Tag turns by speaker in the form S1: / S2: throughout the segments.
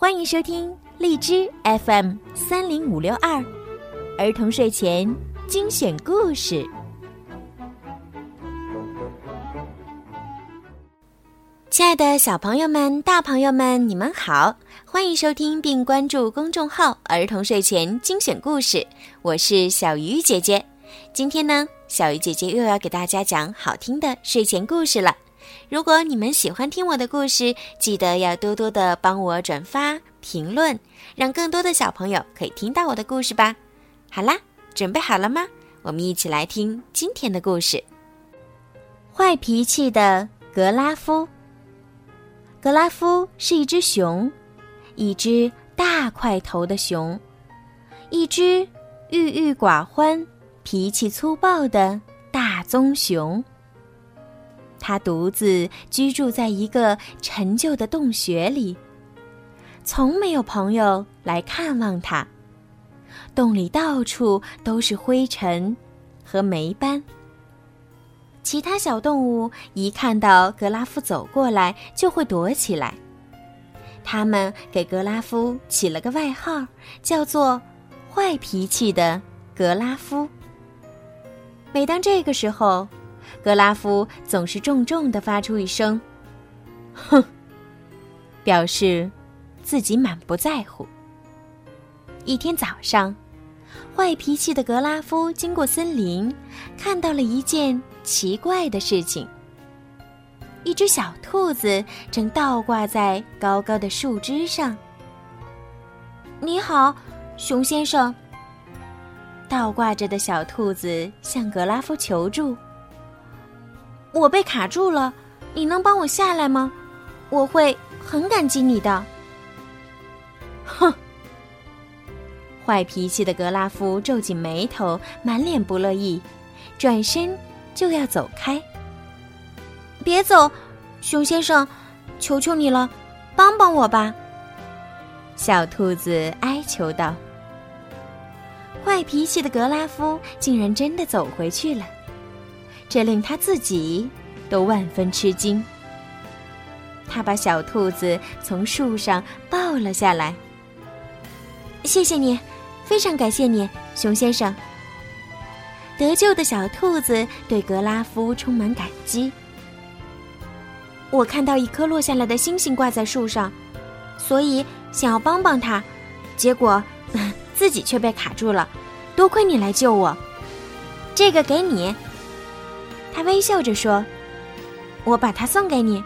S1: 欢迎收听荔枝 FM 三零五六二儿童睡前精选故事。亲爱的小朋友们、大朋友们，你们好！欢迎收听并关注公众号“儿童睡前精选故事”，我是小鱼姐姐。今天呢，小鱼姐姐又要给大家讲好听的睡前故事了。如果你们喜欢听我的故事，记得要多多的帮我转发、评论，让更多的小朋友可以听到我的故事吧。好啦，准备好了吗？我们一起来听今天的故事。坏脾气的格拉夫。格拉夫是一只熊，一只大块头的熊，一只郁郁寡欢、脾气粗暴的大棕熊。他独自居住在一个陈旧的洞穴里，从没有朋友来看望他。洞里到处都是灰尘和霉斑。其他小动物一看到格拉夫走过来，就会躲起来。他们给格拉夫起了个外号，叫做“坏脾气的格拉夫”。每当这个时候，格拉夫总是重重的发出一声“哼”，表示自己满不在乎。一天早上，坏脾气的格拉夫经过森林，看到了一件奇怪的事情：一只小兔子正倒挂在高高的树枝上。“你好，熊先生。”倒挂着的小兔子向格拉夫求助。我被卡住了，你能帮我下来吗？我会很感激你的。哼！坏脾气的格拉夫皱紧眉头，满脸不乐意，转身就要走开。别走，熊先生，求求你了，帮帮我吧！小兔子哀求道。坏脾气的格拉夫竟然真的走回去了。这令他自己都万分吃惊。他把小兔子从树上抱了下来。谢谢你，非常感谢你，熊先生。得救的小兔子对格拉夫充满感激。我看到一颗落下来的星星挂在树上，所以想要帮帮他，结果自己却被卡住了。多亏你来救我，这个给你。他微笑着说：“我把它送给你。”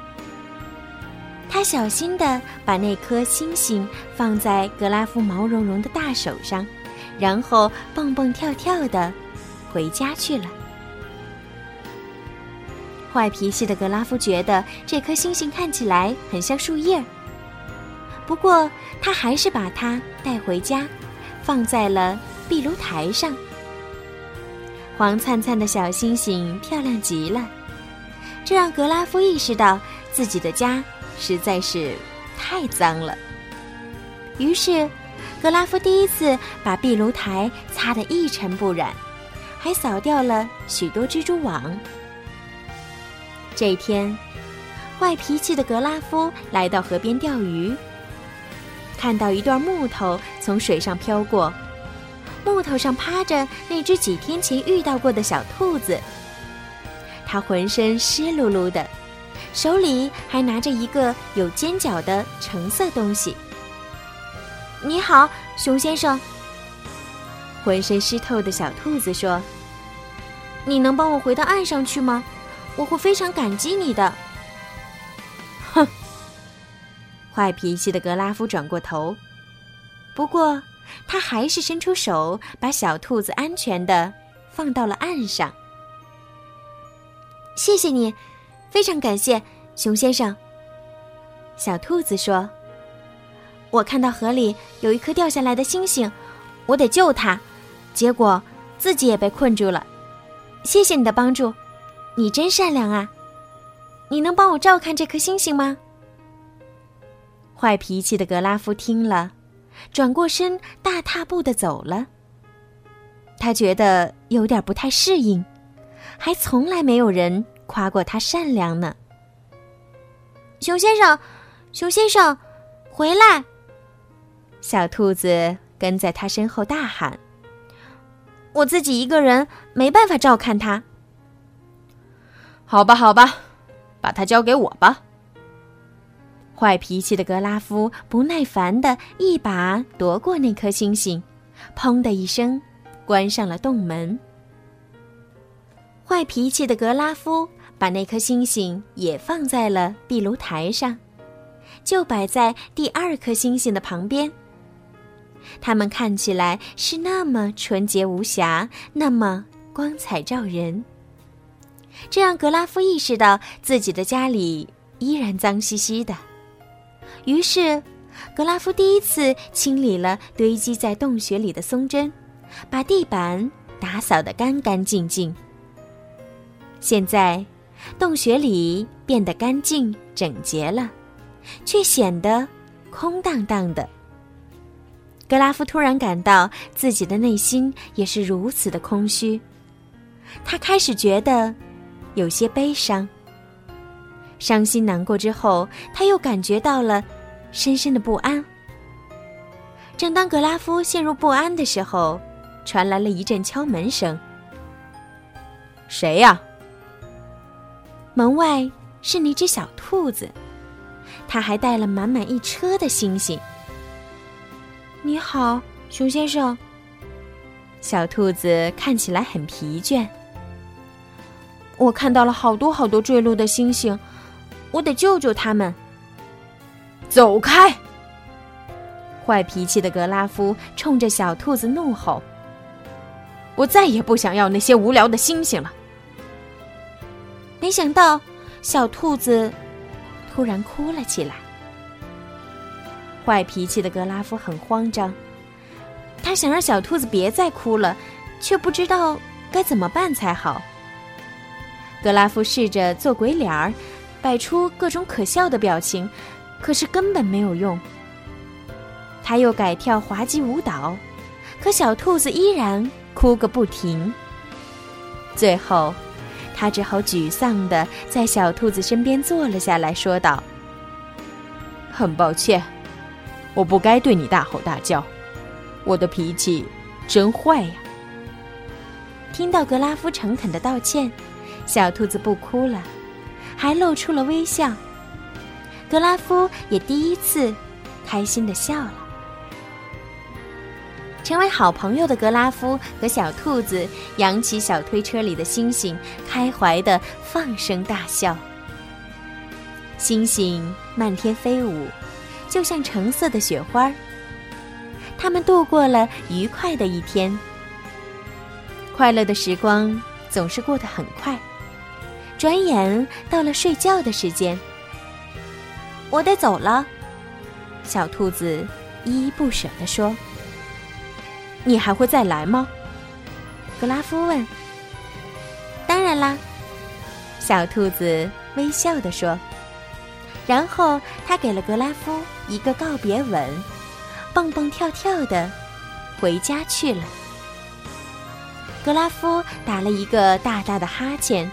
S1: 他小心的把那颗星星放在格拉夫毛茸茸的大手上，然后蹦蹦跳跳的回家去了。坏脾气的格拉夫觉得这颗星星看起来很像树叶，不过他还是把它带回家，放在了壁炉台上。黄灿灿的小星星漂亮极了，这让格拉夫意识到自己的家实在是太脏了。于是，格拉夫第一次把壁炉台擦得一尘不染，还扫掉了许多蜘蛛网。这一天，坏脾气的格拉夫来到河边钓鱼，看到一段木头从水上飘过。木头上趴着那只几天前遇到过的小兔子，它浑身湿漉漉的，手里还拿着一个有尖角的橙色东西。你好，熊先生。浑身湿透的小兔子说：“你能帮我回到岸上去吗？我会非常感激你的。”哼！坏脾气的格拉夫转过头，不过。他还是伸出手，把小兔子安全的放到了岸上。谢谢你，非常感谢，熊先生。小兔子说：“我看到河里有一颗掉下来的星星，我得救它，结果自己也被困住了。谢谢你的帮助，你真善良啊！你能帮我照看这颗星星吗？”坏脾气的格拉夫听了。转过身，大踏步的走了。他觉得有点不太适应，还从来没有人夸过他善良呢。熊先生，熊先生，回来！小兔子跟在他身后大喊：“我自己一个人没办法照看它。”
S2: 好吧，好吧，把它交给我吧。
S1: 坏脾气的格拉夫不耐烦的一把夺过那颗星星，砰的一声，关上了洞门。坏脾气的格拉夫把那颗星星也放在了壁炉台上，就摆在第二颗星星的旁边。它们看起来是那么纯洁无瑕，那么光彩照人。这让格拉夫意识到自己的家里依然脏兮兮的。于是，格拉夫第一次清理了堆积在洞穴里的松针，把地板打扫得干干净净。现在，洞穴里变得干净整洁了，却显得空荡荡的。格拉夫突然感到自己的内心也是如此的空虚，他开始觉得有些悲伤。伤心难过之后，他又感觉到了深深的不安。正当格拉夫陷入不安的时候，传来了一阵敲门声。
S2: “谁呀？”
S1: 门外是那只小兔子，它还带了满满一车的星星。你好，熊先生。小兔子看起来很疲倦。我看到了好多好多坠落的星星，我得救救他们。
S2: 走开！
S1: 坏脾气的格拉夫冲着小兔子怒吼：“
S2: 我再也不想要那些无聊的星星了。”
S1: 没想到，小兔子突然哭了起来。坏脾气的格拉夫很慌张，他想让小兔子别再哭了，却不知道该怎么办才好。格拉夫试着做鬼脸儿，摆出各种可笑的表情，可是根本没有用。他又改跳滑稽舞蹈，可小兔子依然哭个不停。最后。他只好沮丧地在小兔子身边坐了下来，说道：“
S2: 很抱歉，我不该对你大吼大叫，我的脾气真坏呀。”
S1: 听到格拉夫诚恳的道歉，小兔子不哭了，还露出了微笑。格拉夫也第一次开心的笑了。成为好朋友的格拉夫和小兔子扬起小推车里的星星，开怀的放声大笑。星星漫天飞舞，就像橙色的雪花。他们度过了愉快的一天。快乐的时光总是过得很快，转眼到了睡觉的时间。我得走了，小兔子依依不舍地说。
S2: 你还会再来吗？
S1: 格拉夫问。当然啦，小兔子微笑地说。然后他给了格拉夫一个告别吻，蹦蹦跳跳的回家去了。格拉夫打了一个大大的哈欠，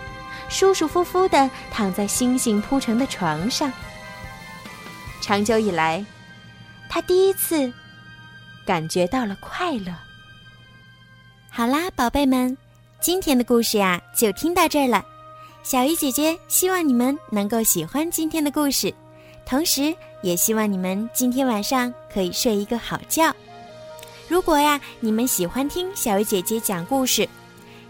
S1: 舒舒服服的躺在星星铺成的床上。长久以来，他第一次。感觉到了快乐。好啦，宝贝们，今天的故事呀就听到这儿了。小鱼姐姐希望你们能够喜欢今天的故事，同时也希望你们今天晚上可以睡一个好觉。如果呀你们喜欢听小鱼姐姐讲故事，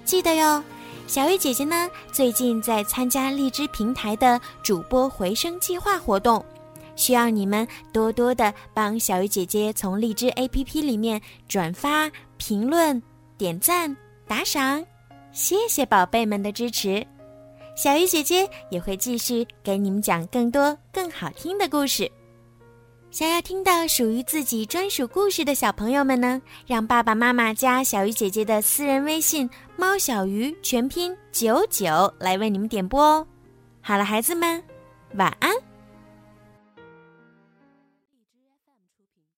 S1: 记得哟，小鱼姐姐呢最近在参加荔枝平台的主播回声计划活动。需要你们多多的帮小鱼姐姐从荔枝 APP 里面转发、评论、点赞、打赏，谢谢宝贝们的支持。小鱼姐姐也会继续给你们讲更多更好听的故事。想要听到属于自己专属故事的小朋友们呢，让爸爸妈妈加小鱼姐姐的私人微信“猫小鱼”全拼九九来为你们点播哦。好了，孩子们，晚安。